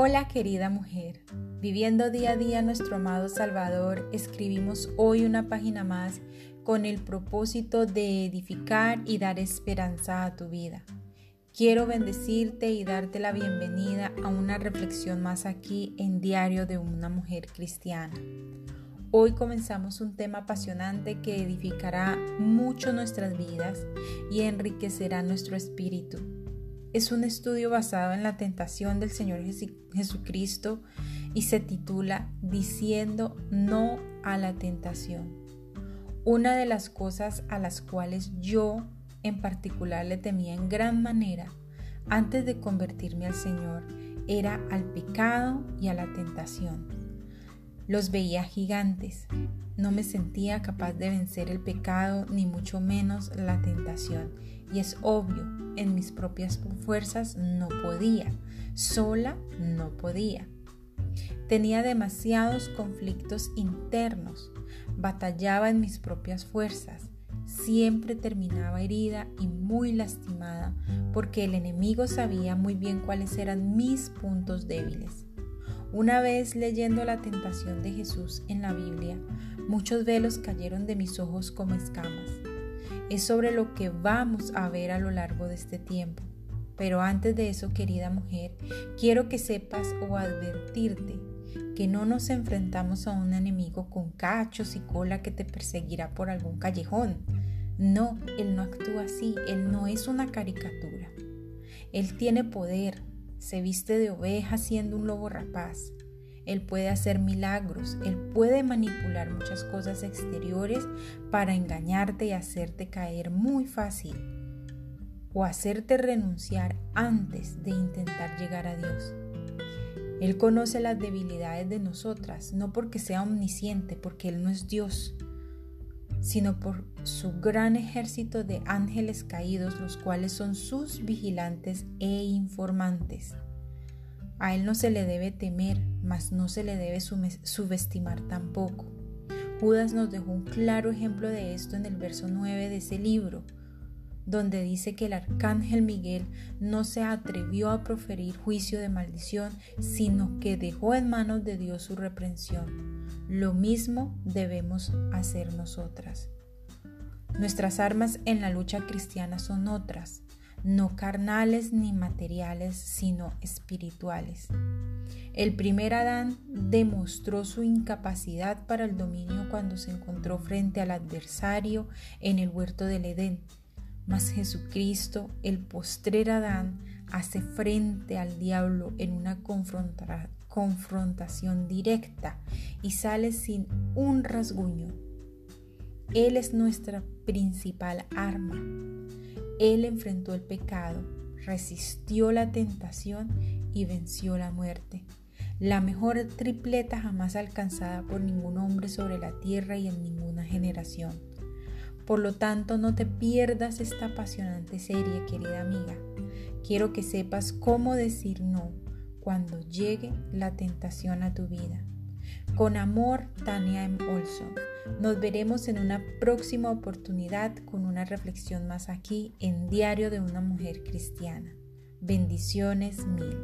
Hola querida mujer, viviendo día a día nuestro amado Salvador, escribimos hoy una página más con el propósito de edificar y dar esperanza a tu vida. Quiero bendecirte y darte la bienvenida a una reflexión más aquí en Diario de una Mujer Cristiana. Hoy comenzamos un tema apasionante que edificará mucho nuestras vidas y enriquecerá nuestro espíritu. Es un estudio basado en la tentación del Señor Jesucristo y se titula Diciendo no a la tentación. Una de las cosas a las cuales yo en particular le temía en gran manera antes de convertirme al Señor era al pecado y a la tentación. Los veía gigantes. No me sentía capaz de vencer el pecado ni mucho menos la tentación. Y es obvio, en mis propias fuerzas no podía. Sola no podía. Tenía demasiados conflictos internos. Batallaba en mis propias fuerzas. Siempre terminaba herida y muy lastimada porque el enemigo sabía muy bien cuáles eran mis puntos débiles. Una vez leyendo la tentación de Jesús en la Biblia, muchos velos cayeron de mis ojos como escamas. Es sobre lo que vamos a ver a lo largo de este tiempo. Pero antes de eso, querida mujer, quiero que sepas o advertirte que no nos enfrentamos a un enemigo con cachos y cola que te perseguirá por algún callejón. No, Él no actúa así, Él no es una caricatura. Él tiene poder, se viste de oveja siendo un lobo rapaz. Él puede hacer milagros, Él puede manipular muchas cosas exteriores para engañarte y hacerte caer muy fácil o hacerte renunciar antes de intentar llegar a Dios. Él conoce las debilidades de nosotras, no porque sea omnisciente, porque Él no es Dios, sino por su gran ejército de ángeles caídos, los cuales son sus vigilantes e informantes. A él no se le debe temer, mas no se le debe subestimar tampoco. Judas nos dejó un claro ejemplo de esto en el verso 9 de ese libro, donde dice que el arcángel Miguel no se atrevió a proferir juicio de maldición, sino que dejó en manos de Dios su reprensión. Lo mismo debemos hacer nosotras. Nuestras armas en la lucha cristiana son otras, no carnales ni materiales, sino espirituales. El primer Adán demostró su incapacidad para el dominio cuando se encontró frente al adversario en el huerto del Edén. Mas Jesucristo, el postrer Adán, hace frente al diablo en una confrontación confrontación directa y sale sin un rasguño. Él es nuestra principal arma. Él enfrentó el pecado, resistió la tentación y venció la muerte. La mejor tripleta jamás alcanzada por ningún hombre sobre la tierra y en ninguna generación. Por lo tanto, no te pierdas esta apasionante serie, querida amiga. Quiero que sepas cómo decir no cuando llegue la tentación a tu vida. Con amor, Tania M. Olson. Nos veremos en una próxima oportunidad con una reflexión más aquí en Diario de una Mujer Cristiana. Bendiciones mil.